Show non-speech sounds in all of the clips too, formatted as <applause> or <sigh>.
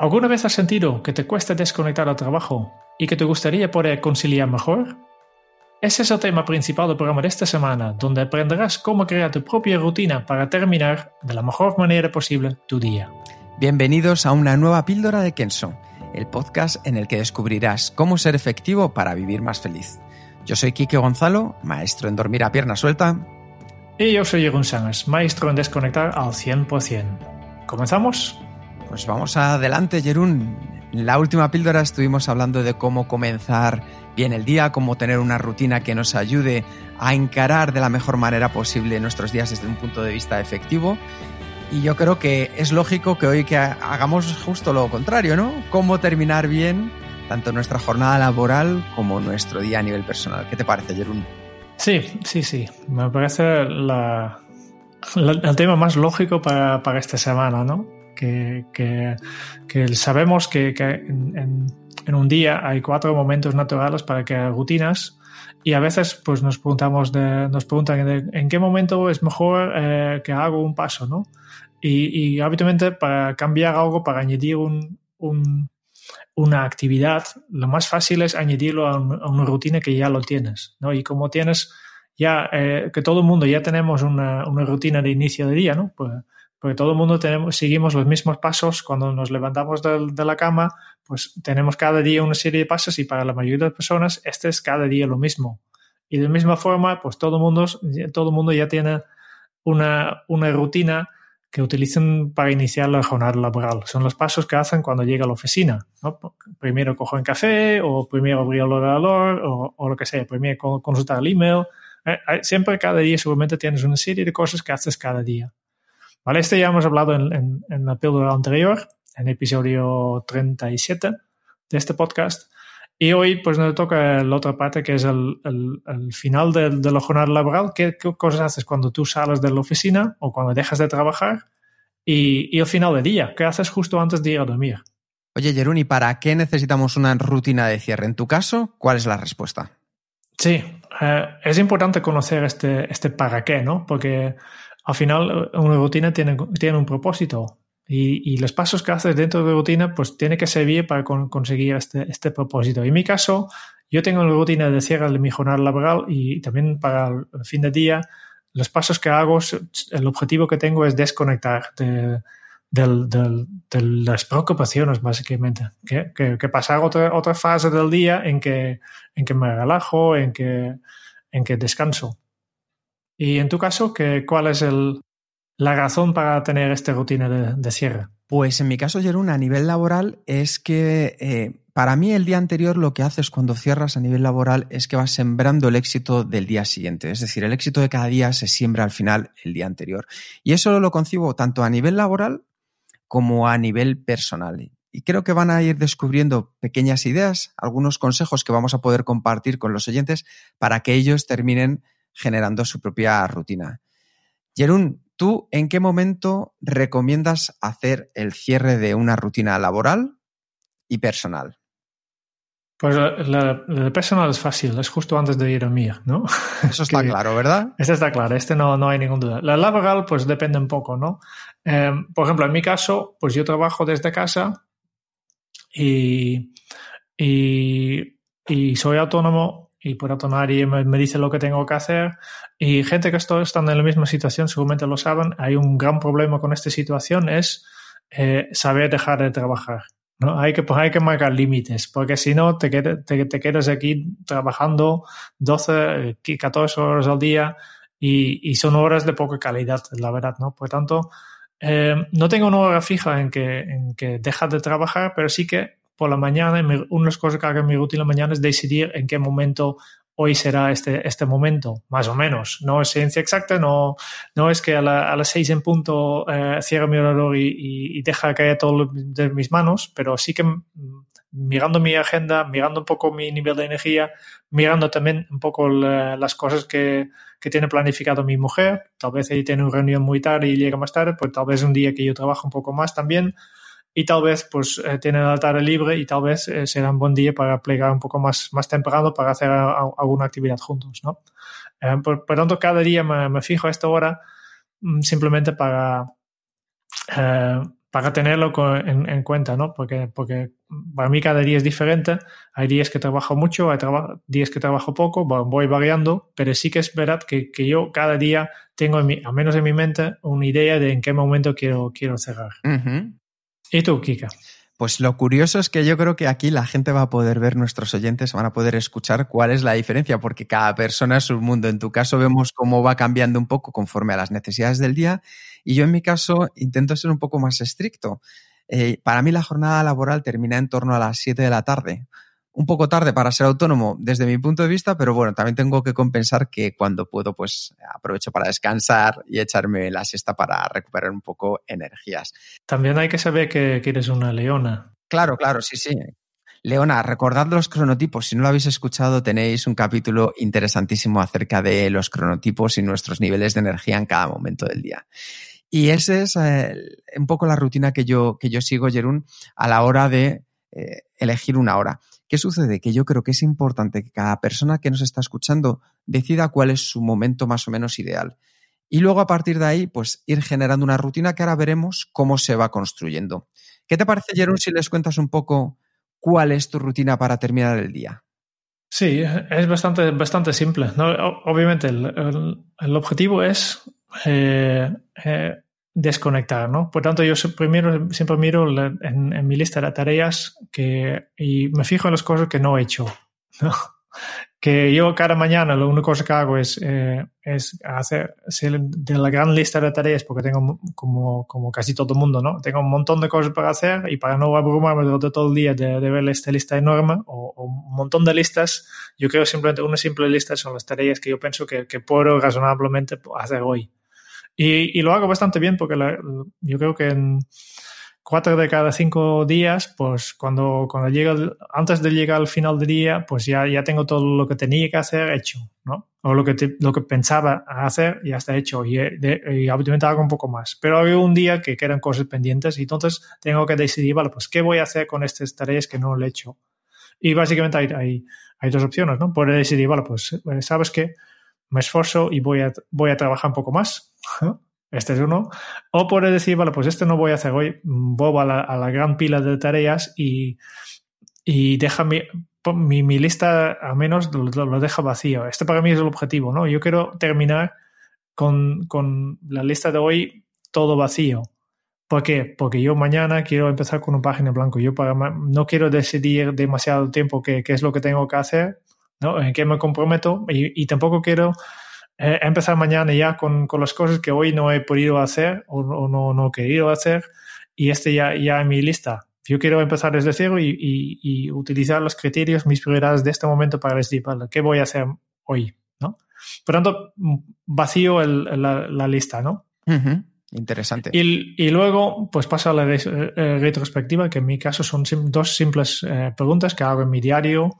¿Alguna vez has sentido que te cuesta desconectar al trabajo y que te gustaría poder conciliar mejor? Ese es el tema principal del programa de esta semana, donde aprenderás cómo crear tu propia rutina para terminar de la mejor manera posible tu día. Bienvenidos a una nueva píldora de Kenso, el podcast en el que descubrirás cómo ser efectivo para vivir más feliz. Yo soy Kike Gonzalo, maestro en dormir a pierna suelta. Y yo soy Jeroen Sánchez, maestro en desconectar al 100%. ¿Comenzamos? Pues vamos adelante, Jerún. En la última píldora estuvimos hablando de cómo comenzar bien el día, cómo tener una rutina que nos ayude a encarar de la mejor manera posible nuestros días desde un punto de vista efectivo. Y yo creo que es lógico que hoy que hagamos justo lo contrario, ¿no? Cómo terminar bien tanto nuestra jornada laboral como nuestro día a nivel personal. ¿Qué te parece, Jerún? Sí, sí, sí. Me parece la, el tema más lógico para, para esta semana, ¿no? Que, que, sabemos que, en, en, un día hay cuatro momentos naturales para crear rutinas y a veces pues nos preguntamos de, nos preguntan en qué momento es mejor eh, que hago un paso, ¿no? Y, y, habitualmente para cambiar algo, para añadir un, un, una actividad, lo más fácil es añadirlo a, a, una rutina que ya lo tienes, ¿no? Y como tienes ya, eh, que todo el mundo ya tenemos una, una, rutina de inicio de día, ¿no? Pues porque todo el mundo seguimos los mismos pasos cuando nos levantamos de, la cama, pues tenemos cada día una serie de pasos y para la mayoría de personas este es cada día lo mismo. Y de la misma forma, pues todo el mundo, todo mundo ya tiene una, una rutina que utilizan para iniciar la jornada laboral. Son los pasos que hacen cuando llega a la oficina. Primero cojo un café o primero abrir el ordenador o, o lo que sea, primero consultar el email. Eh, siempre cada día seguramente tienes una serie de cosas que haces cada día. ¿Vale? Este ya hemos hablado en, en, en la píldora anterior, en episodio 37 de este podcast. Y hoy pues nos toca la otra parte que es el, el, el final de, de, la jornada laboral. ¿Qué, ¿Qué, cosas haces cuando tú sales de la oficina o cuando dejas de trabajar? Y, y el final del día. ¿Qué haces justo antes de ir a dormir? Oye, Jeruni, ¿para qué necesitamos una rutina de cierre? En tu caso, ¿cuál es la respuesta? Sí, eh, es importante conocer este, este para qué, ¿no? Porque al final una rutina tiene, tiene un propósito y, y, los pasos que haces dentro de la rutina pues tiene que servir para con, conseguir este, este propósito. En mi caso, yo tengo una rutina de cierre de mi jornada laboral y también para el fin de día, los pasos que hago, el objetivo que tengo es desconectar de, de, de, de las preocupaciones, básicamente. Que, que, que, pasar otra, otra fase del día en que, en que me relajo, en que, en que descanso. Y en tu caso, ¿qué, ¿cuál es la razón para tener esta rutina de, de cierre? Pues en mi caso, Jerún, a nivel laboral es que eh, para mí el día anterior lo que haces cuando cierras a nivel laboral es que vas sembrando el éxito del día siguiente. Es decir, el éxito de cada día se siembra al final el día anterior. Y eso lo concibo tanto a nivel laboral como a nivel personal. Y creo que van a ir descubriendo pequeñas ideas, algunos consejos que vamos a poder compartir con los oyentes para que ellos terminen generando su propia rutina. Jerún, ¿tú en qué momento recomiendas hacer el cierre de una rutina laboral y personal? Pues el personal es fácil, es justo antes de ir a mí, ¿no? <laughs> Eso está claro, ¿verdad? Este está claro, este no, no hay ninguna duda. La laboral, pues depende un poco, ¿no? Eh, por ejemplo, en mi caso, pues yo trabajo desde casa y, y, y soy autónomo y por tanto nadie me, me, dice lo que tengo que hacer. Y gente que está, están en la misma situación seguramente lo saben. Hay un gran problema con esta situación, es eh, saber dejar de trabajar. ¿no? Hay, que, pues hay que marcar límites, porque si no te, te, te, quedas aquí trabajando 12, 14 horas al día y, y, son horas de poca calidad, la verdad. ¿no? Por tanto, eh, no tengo una hora fija en que, en que dejas de trabajar, pero sí que por la mañana, una de las cosas que hago en mi rutina la mañana es decidir en qué momento hoy será este, este momento, más o menos. No es ciencia exacta, no, no es que a, las seis en punto eh, cierro mi ordenador y, y, deja caer todo de mis manos, pero sí que mirando mi agenda, mirando un poco mi nivel de energía, mirando también un poco las cosas que, que, tiene planificado mi mujer. Tal vez ella tiene una reunión muy tarde y llega más tarde, pues tal vez un día que yo trabajo un poco más también. Y tal vez pues eh, tiene la tarde libre y tal vez eh, será un buen día para plegar un poco más, más temprano para hacer alguna actividad juntos, ¿no? Eh, por, por, tanto, cada día me, fijo a esta hora mm, simplemente para, para tenerlo en, en, cuenta, ¿no? Porque, porque para mí cada día es diferente. Hay días que trabajo mucho, hay días que trabajo poco, voy variando, pero sí que es verdad que, que yo cada día tengo, en al menos en mi mente, una idea de en qué momento quiero, quiero cerrar. ¿Y tú, Kika? Pues lo curioso es que yo creo que aquí la gente va a poder ver, nuestros oyentes van a poder escuchar cuál es la diferencia, porque cada persona es un mundo. En tu caso vemos cómo va cambiando un poco conforme a las necesidades del día y yo en mi caso intento ser un poco más estricto. Eh, para mí la jornada laboral termina en torno a las 7 de la tarde. Un poco tarde para ser autónomo desde mi punto de vista, pero bueno, también tengo que compensar que cuando puedo, pues aprovecho para descansar y echarme la siesta para recuperar un poco energías. También hay que saber que, que eres una leona. Claro, claro, sí, sí. Leona, recordad los cronotipos. Si no lo habéis escuchado, tenéis un capítulo interesantísimo acerca de los cronotipos y nuestros niveles de energía en cada momento del día. Y esa es eh, un poco la rutina que yo, que yo sigo, Jerún, a la hora de eh, elegir una hora. ¿Qué sucede? Que yo creo que es importante que cada persona que nos está escuchando decida cuál es su momento más o menos ideal. Y luego a partir de ahí, pues ir generando una rutina que ahora veremos cómo se va construyendo. ¿Qué te parece, Jerún, si les cuentas un poco cuál es tu rutina para terminar el día? Sí, es bastante, bastante simple. Obviamente, el, objetivo es eh, eh, desconectar, ¿no? Por tanto, yo primero siempre miro en, mi lista de tareas que, y me fijo en las cosas que no he hecho. <laughs> ¿no? que yo cada mañana lo único que hago es, eh, es hacer de la gran lista de tareas, porque tengo como, como casi todo el mundo, ¿no? Tengo un montón de cosas para hacer y para no abrumarme durante todo el día de, de ver esta lista enorme o, un montón de listas, yo creo simplemente una simple lista son las tareas que yo pienso que, que puedo razonablemente hacer hoy. Y, y, lo hago bastante bien porque yo creo que en cuatro de cada cinco días, pues cuando, cuando llega, antes de llegar al final del día, pues ya, ya tengo todo lo que tenía que hacer hecho, ¿no? O lo que, lo que pensaba hacer ya está hecho y, de, y obviamente hago un poco más. Pero hay un día que quedan cosas pendientes y entonces tengo que decidir, vale, pues qué voy a hacer con estas tareas que no le he hecho. Y básicamente hay, hay, hay dos opciones, ¿no? Puedes decidir, vale, pues eh, sabes que me esfuerzo y voy a, voy a trabajar un poco más. <laughs> Este es uno. O puede decir, vale, pues este no voy a hacer hoy, voy a la, a la gran pila de tareas y, y deja mi, mi, lista al menos lo, lo, deja vacío. Este para mí es el objetivo, ¿no? Yo quiero terminar con, con la lista de hoy todo vacío. ¿Por qué? Porque yo mañana quiero empezar con un página blanco. Yo no quiero decidir demasiado tiempo qué, qué es lo que tengo que hacer, ¿no? En qué me comprometo y, y tampoco quiero eh, empezar mañana ya con, con, las cosas que hoy no he podido hacer o, o no, no, he querido hacer y este ya, ya en mi lista. Yo quiero empezar desde cero y, y, y, utilizar los criterios, mis prioridades de este momento para decir, ¿qué voy a hacer hoy? ¿no? Por tanto, vacío el, la, la, lista, ¿no? Interesante. Y, y, luego, pues paso a la eh, retrospectiva, que en mi caso son sim dos simples eh, preguntas que hago en mi diario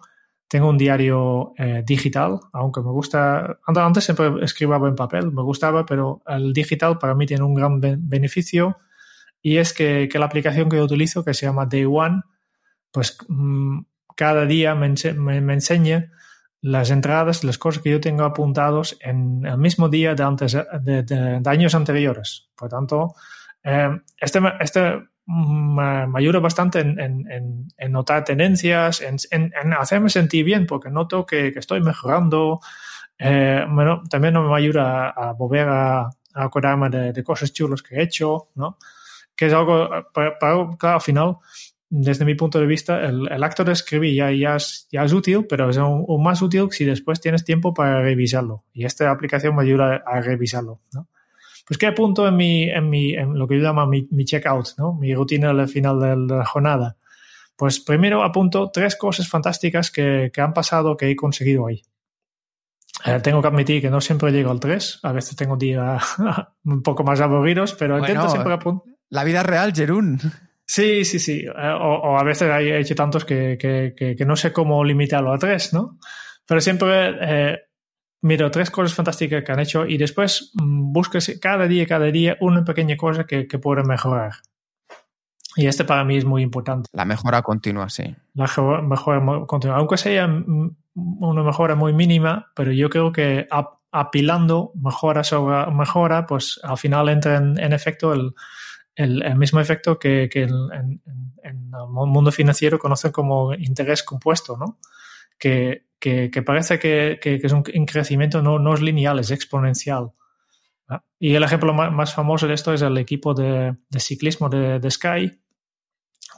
tengo un diario eh, digital, aunque me gusta, antes siempre escribaba en papel, me gustaba, pero el digital para mí tiene un gran beneficio y es que, que, la aplicación que yo utilizo, que se llama Day One, pues mmm, cada día me, me, me, enseña las entradas, las cosas que yo tengo apuntados en el mismo día de, antes, de, de, de años anteriores. Por tanto, eh, este, este me, ayuda bastante en, en, en notar tendencias, en, hacerme sentir bien, porque noto que, que estoy mejorando. Eh, bueno, también me ayuda a, a volver a, a acordarme de, de, cosas chulas que he hecho, ¿no? Que es algo, para, para, claro, al final, desde mi punto de vista, el, el acto de escribir ya, ya, es, ya es útil, pero es aún, aún, más útil si después tienes tiempo para revisarlo. Y esta aplicación me ayuda a revisarlo, ¿no? Pues ¿qué apunto en, mi, en, mi, en lo que yo llamo mi, mi checkout, ¿no? mi rutina al final de la jornada? Pues primero apunto tres cosas fantásticas que, que han pasado, que he conseguido hoy. Eh, tengo que admitir que no siempre llego al 3. A veces tengo días <laughs> un poco más aburridos, pero intento siempre apuntar. La vida real, Jerún. Sí, sí, sí. Eh, o, a veces he hecho tantos que, que, que, no sé cómo limitarlo a tres, ¿no? Pero siempre eh, miro tres cosas fantásticas que han hecho y después mm, busques cada día, cada día una pequeña cosa que, que pueda mejorar. Y este para mí es muy importante. La mejora continua, sí. La mejora continua. Aunque sea una mejora muy mínima, pero yo creo que apilando mejora sobre mejora, pues al final entra en efecto el, el, mismo efecto que, que en, el mundo financiero conocen como interés compuesto, ¿no? Que, que, parece que, es un crecimiento no, no es lineal, es exponencial. Y el ejemplo más, famoso de esto es el equipo de, ciclismo de, Sky,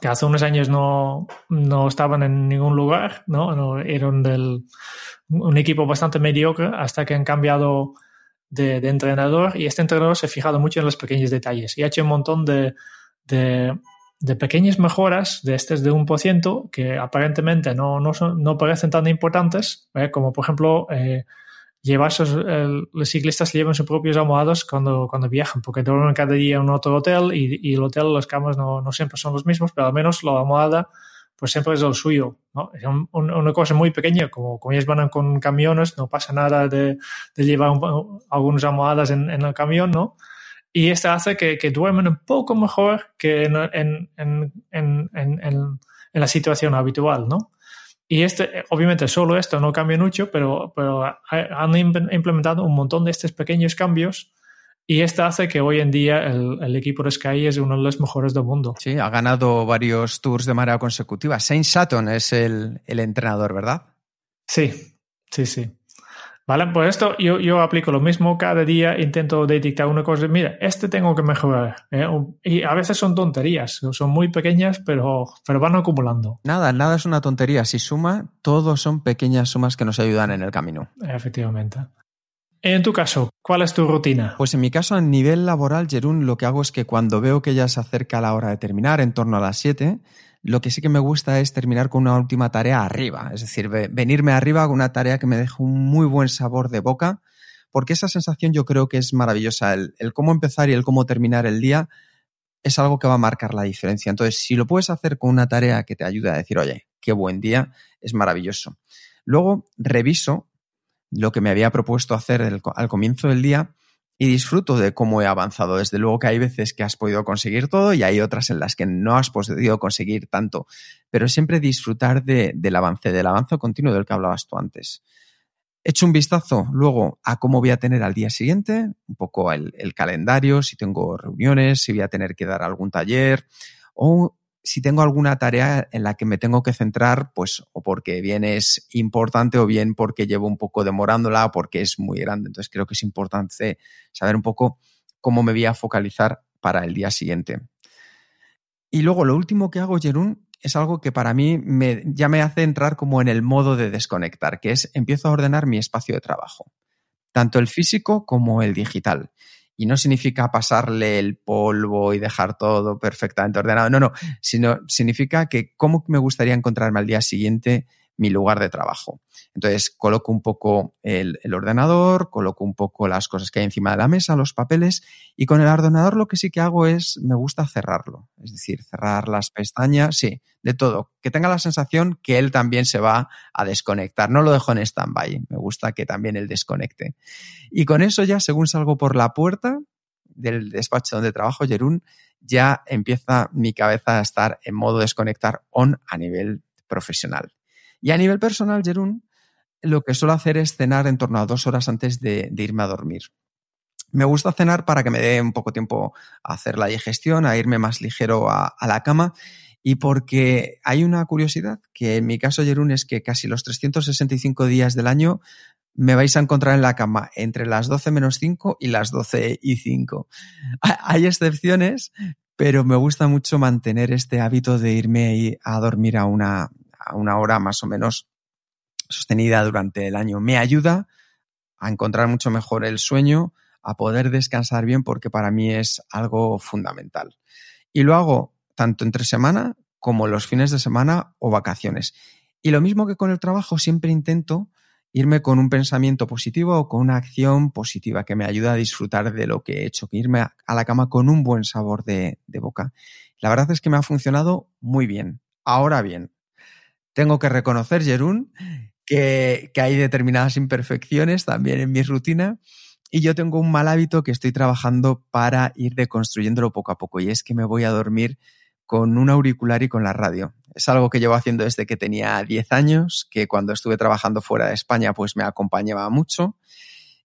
que hace unos años no, no estaban en ningún lugar, ¿no? no eran del, un equipo bastante mediocre hasta que han cambiado de, entrenador y este entrenador se ha fijado mucho en los pequeños detalles y ha hecho un montón de, pequeñas mejoras de estos de 1% que aparentemente no, no, no parecen tan importantes, como por ejemplo eh, llevar los ciclistas llevan sus propios almohados cuando, cuando viajan, porque duermen cada día en otro hotel y, el hotel, las camas no, no siempre son los mismos, pero al menos la almohada pues siempre es el suyo. ¿no? Es una cosa muy pequeña, como, como ellos van con camiones, no pasa nada de, de llevar algunas almohadas en, el camión, ¿no? Y esto hace que, que duermen un poco mejor que en, en, en, la situación habitual, ¿no? Y este, obviamente solo esto no cambia mucho, pero, pero han implementado un montón de estos pequeños cambios y esto hace que hoy en día el, equipo de Sky es uno de los mejores del mundo. Sí, ha ganado varios tours de manera consecutiva. Saint Sutton es el, entrenador, ¿verdad? Sí, sí, sí. Vale, pues esto yo, yo aplico lo mismo cada día, intento detectar una cosa, mira, este tengo que mejorar. ¿eh? Y a veces son tonterías, son muy pequeñas, pero, pero van acumulando. Nada, nada es una tontería. Si suma, todos son pequeñas sumas que nos ayudan en el camino. Efectivamente. En tu caso, ¿cuál es tu rutina? Pues en mi caso, a nivel laboral, Jerún, lo que hago es que cuando veo que ya se acerca la hora de terminar, en torno a las 7, lo que sí que me gusta es terminar con una última tarea arriba, es decir, venirme arriba con una tarea que me deje un muy buen sabor de boca, porque esa sensación yo creo que es maravillosa. El, cómo empezar y el cómo terminar el día es algo que va a marcar la diferencia. Entonces, si lo puedes hacer con una tarea que te ayude a decir, oye, qué buen día, es maravilloso. Luego reviso lo que me había propuesto hacer al comienzo del día y disfruto de cómo he avanzado. Desde luego que hay veces que has podido conseguir todo y hay otras en las que no has podido conseguir tanto, pero siempre disfrutar del avance, del avance continuo del que hablabas tú antes. Echo un vistazo luego a cómo voy a tener al día siguiente, un poco el, el calendario, si tengo reuniones, si voy a tener que dar algún taller o si tengo alguna tarea en la que me tengo que centrar, pues o porque bien es importante o bien porque llevo un poco demorándola o porque es muy grande. Entonces creo que es importante saber un poco cómo me voy a focalizar para el día siguiente. Y luego lo último que hago, Jerún, es algo que para mí ya me hace entrar como en el modo de desconectar, que es empiezo a ordenar mi espacio de trabajo, tanto el físico como el digital. Y no significa pasarle el polvo y dejar todo perfectamente ordenado, no, no, sino significa que cómo me gustaría encontrarme al día siguiente mi lugar de trabajo. Entonces, coloco un poco el, ordenador, coloco un poco las cosas que hay encima de la mesa, los papeles, y con el ordenador lo que sí que hago es, me gusta cerrarlo. Es decir, cerrar las pestañas, sí, de todo. Que tenga la sensación que él también se va a desconectar. No lo dejo en stand-by. Me gusta que también él desconecte. Y con eso ya, según salgo por la puerta del despacho donde trabajo, Jerún, ya empieza mi cabeza a estar en modo desconectar on a nivel profesional. Y a nivel personal, Jerún, lo que suelo hacer es cenar en torno a dos horas antes de, irme a dormir. Me gusta cenar para que me dé un poco tiempo a hacer la digestión, a irme más ligero a, la cama y porque hay una curiosidad que en mi caso, Jerún, es que casi los 365 días del año me vais a encontrar en la cama entre las 12 menos 5 y las 12 y 5. Hay excepciones, pero me gusta mucho mantener este hábito de irme a dormir a una, una hora más o menos sostenida durante el año. Me ayuda a encontrar mucho mejor el sueño, a poder descansar bien, porque para mí es algo fundamental. Y lo hago tanto entre semana como los fines de semana o vacaciones. Y lo mismo que con el trabajo, siempre intento irme con un pensamiento positivo o con una acción positiva que me ayuda a disfrutar de lo que he hecho, que irme a la cama con un buen sabor de, boca. La verdad es que me ha funcionado muy bien. Ahora bien, tengo que reconocer, Jerún, que, que hay determinadas imperfecciones también en mi rutina y yo tengo un mal hábito que estoy trabajando para ir deconstruyéndolo poco a poco y es que me voy a dormir con un auricular y con la radio. Es algo que llevo haciendo desde que tenía 10 años, que cuando estuve trabajando fuera de España pues me acompañaba mucho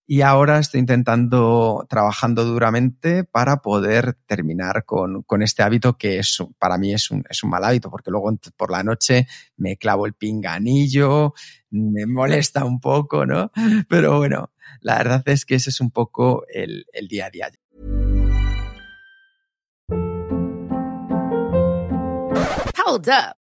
y ahora estoy intentando, trabajando duramente para poder terminar con, con este hábito que es, para mí es un, es un mal hábito, porque luego por la noche me clavo el pinganillo, me molesta un poco, ¿no? Pero bueno, la verdad es que ese es un poco el, el día a día. Hold up.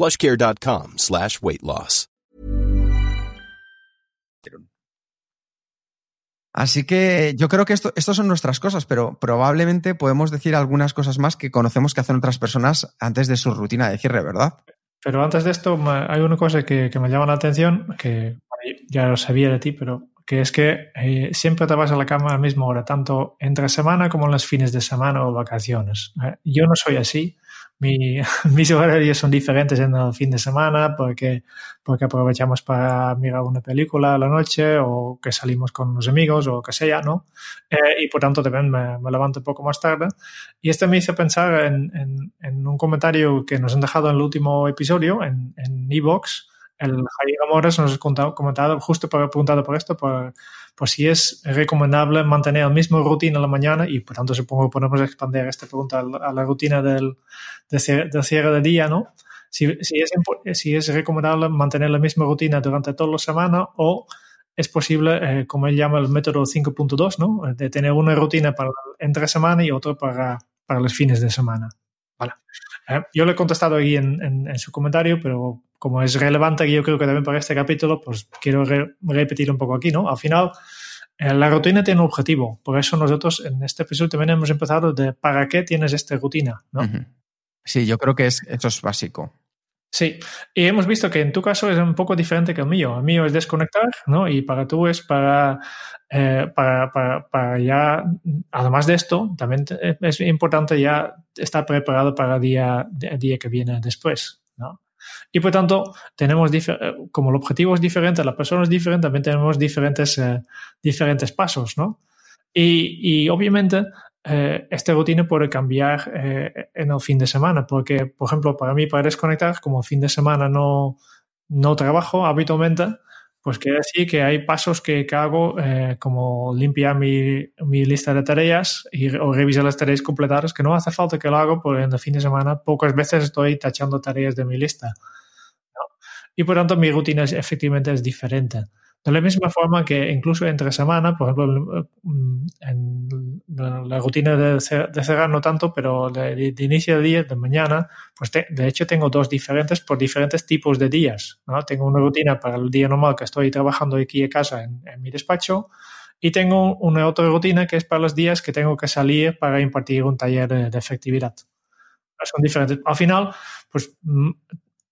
plushcare.com slash weight loss. Así que yo creo que esto, esto son nuestras cosas, pero probablemente podemos decir algunas cosas más que conocemos que hacen otras personas antes de su rutina de cierre, ¿verdad? Pero antes de esto, hay una cosa que, que me llama la atención, que ya lo sabía de ti, pero que es que eh, siempre te vas a la cama a la misma hora, tanto entre semana como en los fines de semana o vacaciones. Eh, yo no soy así. Mi, <laughs> mis horarios son diferentes en el fin de semana porque, porque aprovechamos para mirar una película a la noche o que salimos con los amigos o que sea, ¿no? Eh, y por tanto también me, me, levanto un poco más tarde. Y esto me hizo pensar en, en, en, un comentario que nos han dejado en el último episodio en Evox, el Javier Amores nos ha comentado, justo preguntado por esto, por, por, si es recomendable mantener la misma rutina en la mañana y por tanto supongo que podemos expandir esta pregunta a la rutina del, del, cierre, del día, ¿no? Si, si, es, si es recomendable mantener la misma rutina durante toda la semana o es posible, eh, como él llama el método 5.2, ¿no? De tener una rutina para entre semana y otra para, para los fines de semana. Vale. Eh, yo le he contestado ahí en, su comentario, pero como es relevante y yo creo que también para este capítulo, pues quiero re repetir un poco aquí, ¿no? Al final, eh, la rutina tiene un objetivo. Por eso nosotros en este episodio también hemos empezado de para qué tienes esta rutina, ¿no? Sí, yo creo que es, eso es básico. Sí, y hemos visto que en tu caso es un poco diferente que el mío. El mío es desconectar, ¿no? Y para tú es para, eh, para, para, para, ya, además de esto, también es importante ya estar preparado para el día, el día que viene después, ¿no? Y por tanto, tenemos, como el objetivo es diferente, la persona es diferente, también tenemos diferentes, eh, diferentes pasos, ¿no? Y, y obviamente, eh, esta rutina puede cambiar eh, en el fin de semana, porque, por ejemplo, para mí, para desconectar, como fin de semana no, no trabajo habitualmente, pues quiere decir que hay pasos que, que hago, eh, como limpiar mi, mi, lista de tareas y, o revisar las tareas completadas, que no hace falta que lo haga, porque en el fin de semana pocas veces estoy tachando tareas de mi lista. Y por tanto, mi rutina es, efectivamente es diferente. De la misma forma que incluso entre semana, por ejemplo, en la rutina de, cerrar no tanto, pero de, inicio de día, de mañana, pues te, de hecho tengo dos diferentes por diferentes tipos de días. ¿no? Tengo una rutina para el día normal que estoy trabajando aquí en casa en, en mi despacho y tengo una otra rutina que es para los días que tengo que salir para impartir un taller de, de efectividad. Son diferentes. Al final, pues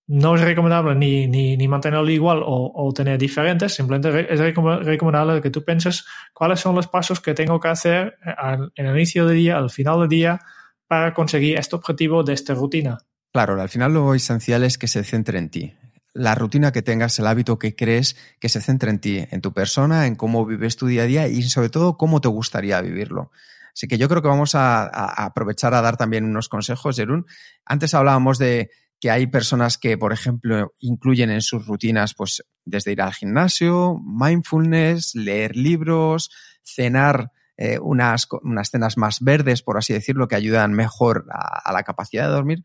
no es recomendable ni, ni, mantenerlo igual o, o, tener diferentes, simplemente es recomendable que tú pienses cuáles son los pasos que tengo que hacer al, en el inicio del día, al final del día, para conseguir este objetivo de esta rutina. Claro, al final lo esencial es que se centre en ti. La rutina que tengas, el hábito que crees, que se centre en ti, en tu persona, en cómo vives tu día a día y sobre todo cómo te gustaría vivirlo Así que yo creo que vamos a, a aprovechar a dar también unos consejos, Jerún. Antes hablábamos de que hay personas que, por ejemplo, incluyen en sus rutinas, pues, desde ir al gimnasio, mindfulness, leer libros, cenar eh, unas, unas cenas más verdes, por así decirlo, que ayudan mejor a, a la capacidad de dormir.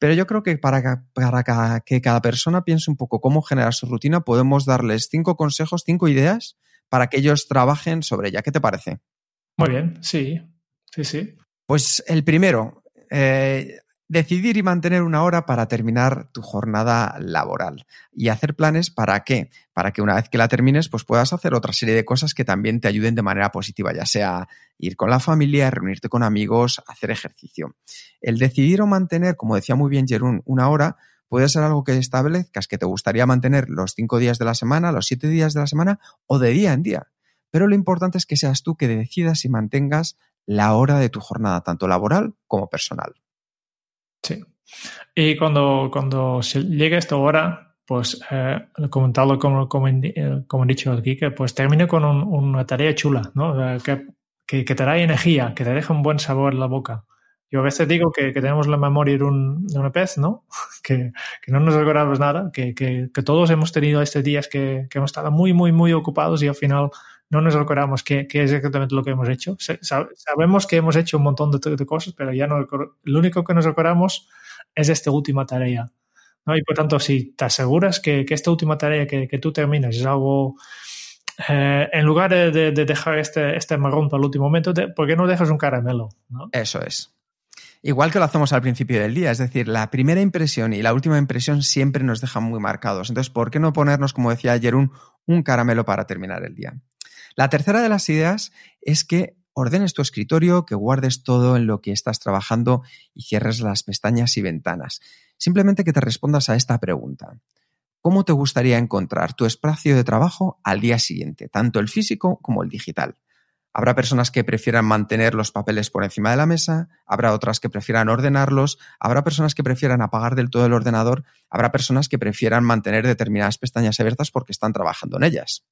Pero yo creo que para, para, que cada persona piense un poco cómo generar su rutina, podemos darles cinco consejos, cinco ideas para que ellos trabajen sobre ella. ¿Qué te parece? Muy bien, sí, sí, sí. Pues el primero, eh, decidir y mantener una hora para terminar tu jornada laboral y hacer planes para qué, para que una vez que la termines pues puedas hacer otra serie de cosas que también te ayuden de manera positiva, ya sea ir con la familia, reunirte con amigos, hacer ejercicio. El decidir o mantener, como decía muy bien Jerún, una hora puede ser algo que establezcas que te gustaría mantener los cinco días de la semana, los siete días de la semana o de día en día. Pero lo importante es que seas tú que decidas y mantengas la hora de tu jornada, tanto laboral como personal. Sí. Y cuando, cuando llegue esta hora, pues eh, comentarlo como, como, eh, como, he dicho aquí, que pues termine con un, una tarea chula, ¿no? Que, que, que, te da energía, que te deje un buen sabor en la boca. Yo a veces digo que, que tenemos la memoria de un, de un pez, ¿no? <laughs> Que, que, no nos recordamos nada, que, todos hemos tenido estos días que, hemos estado muy, muy, muy ocupados y al final no nos recordamos qué, es exactamente lo que hemos hecho. Sabemos que hemos hecho un montón de, cosas, pero ya no lo único que nos recordamos es esta última tarea. ¿no? Y por tanto, si te aseguras que, que esta última tarea que, tú terminas es algo, eh, en lugar de, de, de, dejar este, este marrón para el último momento, ¿por qué no dejas un caramelo? Eso es. Igual que lo hacemos al principio del día, es decir, la primera impresión y la última impresión siempre nos dejan muy marcados. Entonces, ¿por qué no ponernos, como decía ayer, un caramelo para terminar el día? La tercera de las ideas es que ordenes tu escritorio, que guardes todo en lo que estás trabajando y cierres las pestañas y ventanas. Simplemente que te respondas a esta pregunta. ¿Cómo te gustaría encontrar tu espacio de trabajo al día siguiente, tanto el físico como el digital? Habrá personas que prefieran mantener los papeles por encima de la mesa, habrá otras que prefieran ordenarlos, habrá personas que prefieran apagar del todo el ordenador, habrá personas que prefieran mantener determinadas pestañas abiertas porque están trabajando en ellas.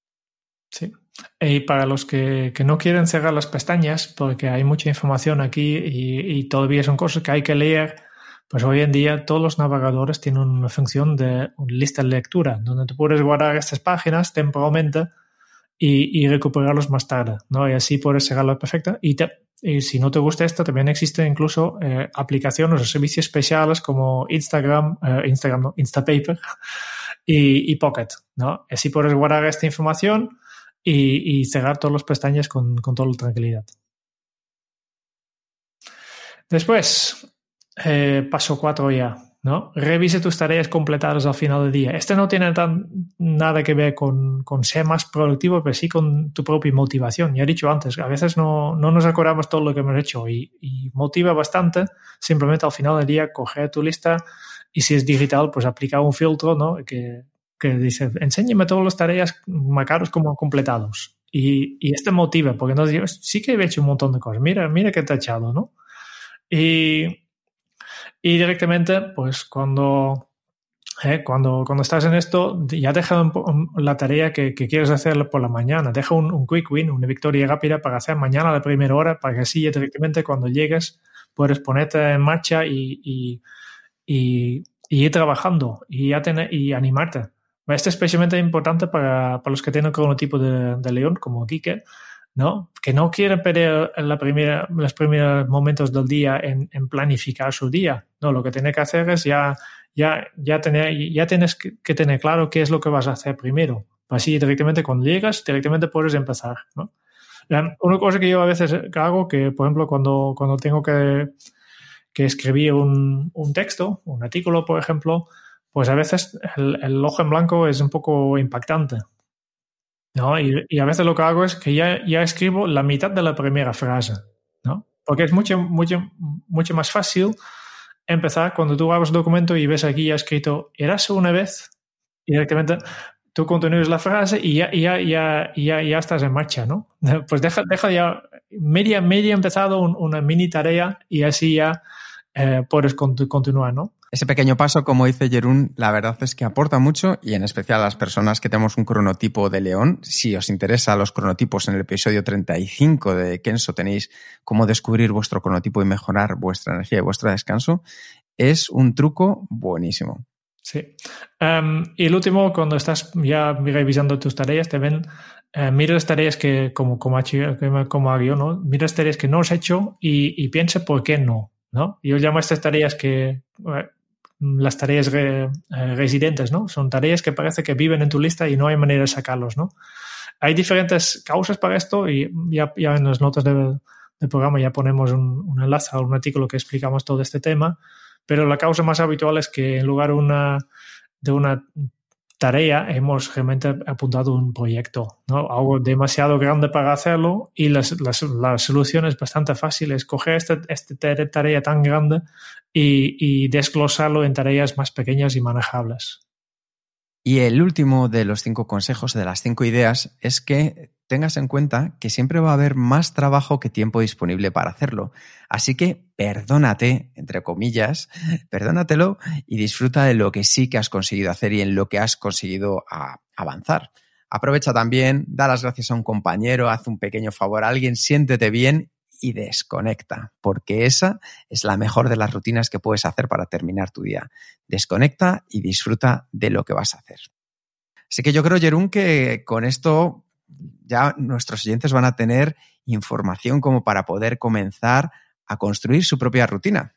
Sí. Y para los que, que, no quieren cerrar las pestañas, porque hay mucha información aquí y, y, todavía son cosas que hay que leer, pues hoy en día todos los navegadores tienen una función de lista de lectura, donde tú puedes guardar estas páginas temporalmente y, y recuperarlos más tarde, ¿no? Y así puedes cerrarlas perfecta. Y, te, y si no te gusta esto, también existen incluso eh, aplicaciones o servicios especiales como Instagram, eh, Instagram, no, Instapaper <laughs> y Pocket, ¿no? Así puedes guardar esta información y, cerrar todas las pestañas con, con toda la tranquilidad. Después, eh, paso 4 ya, ¿no? Revise tus tareas completadas al final del día. Este no tiene tan, nada que ver con, con, ser más productivo, pero sí con tu propia motivación. Ya he dicho antes, a veces no, no nos acordamos todo lo que hemos hecho y, y, motiva bastante simplemente al final del día coger tu lista y si es digital, pues aplicar un filtro, ¿no? Que, que dice, enséñeme todas las tareas macaros como completados. Y, y este motiva, porque nos dice, sí que he hecho un montón de cosas, mira, mira que he echado, ¿no? Y, y directamente, pues cuando, eh, cuando, cuando estás en esto, ya deja la tarea que, que, quieres hacer por la mañana, deja un, quick win, una victoria rápida para hacer mañana a la primera hora, para que así directamente cuando llegues puedes ponerte en marcha y, y, y, y ir trabajando y, y animarte. Esto es especialmente importante para, para los que tienen cronotipo de, de león, como Kike, ¿no? Que no quieren perder la primera, los primeros momentos del día en, en, planificar su día. No, lo que tiene que hacer es ya, ya, ya, tener, ya tienes que tener claro qué es lo que vas a hacer primero. Así directamente cuando llegas, directamente puedes empezar, ¿no? Una cosa que yo a veces hago, que por ejemplo cuando, cuando tengo que, que escribir un, un texto, un artículo, por ejemplo, pues a veces el, ojo en blanco es un poco impactante. ¿no? Y, a veces lo que hago es que ya, ya escribo la mitad de la primera frase, ¿no? Porque es mucho, mucho, mucho más fácil empezar cuando tú abres documento y ves aquí ya escrito «Eras una vez» directamente tú continúas la frase y ya, ya, ya, ya, ya estás en marcha, ¿no? <laughs> Pues deja, deja ya media, media empezado un, una mini tarea y así ya eh, puedes continuar, ¿no? Ese pequeño paso, como dice Jerún, la verdad es que aporta mucho y en especial a las personas que tenemos un cronotipo de león. Si os interesa los cronotipos, en el episodio 35 de Kenso tenéis cómo descubrir vuestro cronotipo y mejorar vuestra energía y vuestro descanso. Es un truco buenísimo. Sí. Em, y el último, cuando estás ya revisando tus tareas, te ven, eh, mira las tareas que, como, como, como hago yo, ¿no? Mira las tareas que no has hecho y, piensa por qué no. ¿no? Yo llamo a estas tareas que eh, las tareas eh, residentes, ¿no? Son tareas que parece que viven en tu lista y no hay manera de sacarlos, ¿no? Hay diferentes causas para esto y ya, ya en las notas del, programa ya ponemos un, enlace a un artículo que explicamos todo este tema, pero la causa más habitual es que en lugar una, de una tarea hemos realmente apuntado un proyecto, ¿no? algo demasiado grande para hacerlo y la solución es bastante fácil, es coger esta este tarea tan grande y, y desglosarlo en tareas más pequeñas y manejables. Y el último de los cinco consejos, de las cinco ideas, es que tengas en cuenta que siempre va a haber más trabajo que tiempo disponible para hacerlo. Así que perdónate, entre comillas, perdónatelo y disfruta de lo que sí que has conseguido hacer y en lo que has conseguido avanzar. Aprovecha también, da las gracias a un compañero, haz un pequeño favor a alguien, siéntete bien y desconecta, porque esa es la mejor de las rutinas que puedes hacer para terminar tu día. Desconecta y disfruta de lo que vas a hacer. Así que yo creo, Jerún, que con esto ya nuestros oyentes van a tener información como para poder comenzar a construir su propia rutina.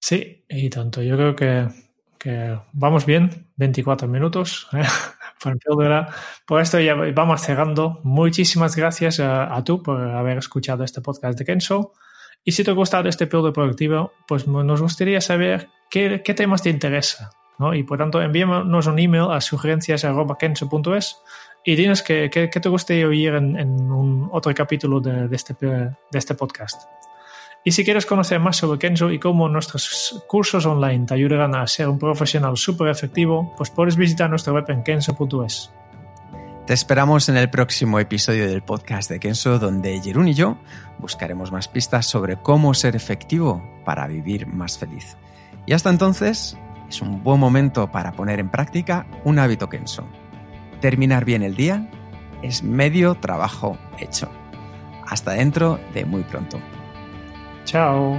Sí, y tanto. Yo creo que, vamos bien, 24 minutos. ¿eh? <laughs> Por esto ya vamos cerrando. Muchísimas gracias a, a, tú por haber escuchado este podcast de Kenso. Y si te ha gustado este píldora productivo, pues nos gustaría saber qué, qué temas te interesa. ¿no? Y por tanto, envíanos un email a sugerencias.kenso.es y dinos qué, qué, qué, te gustaría oír en, en un otro capítulo de, de, este, de este podcast. Y si quieres conocer más sobre Kenzo y cómo nuestros cursos online te ayudarán a ser un profesional súper efectivo, pues puedes visitar nuestra web en kenzo.es. Te esperamos en el próximo episodio del podcast de Kenzo, donde Jerún y yo buscaremos más pistas sobre cómo ser efectivo para vivir más feliz. Y hasta entonces, es un buen momento para poner en práctica un hábito Kenzo. Terminar bien el día es medio trabajo hecho. Hasta dentro de muy pronto. Chao.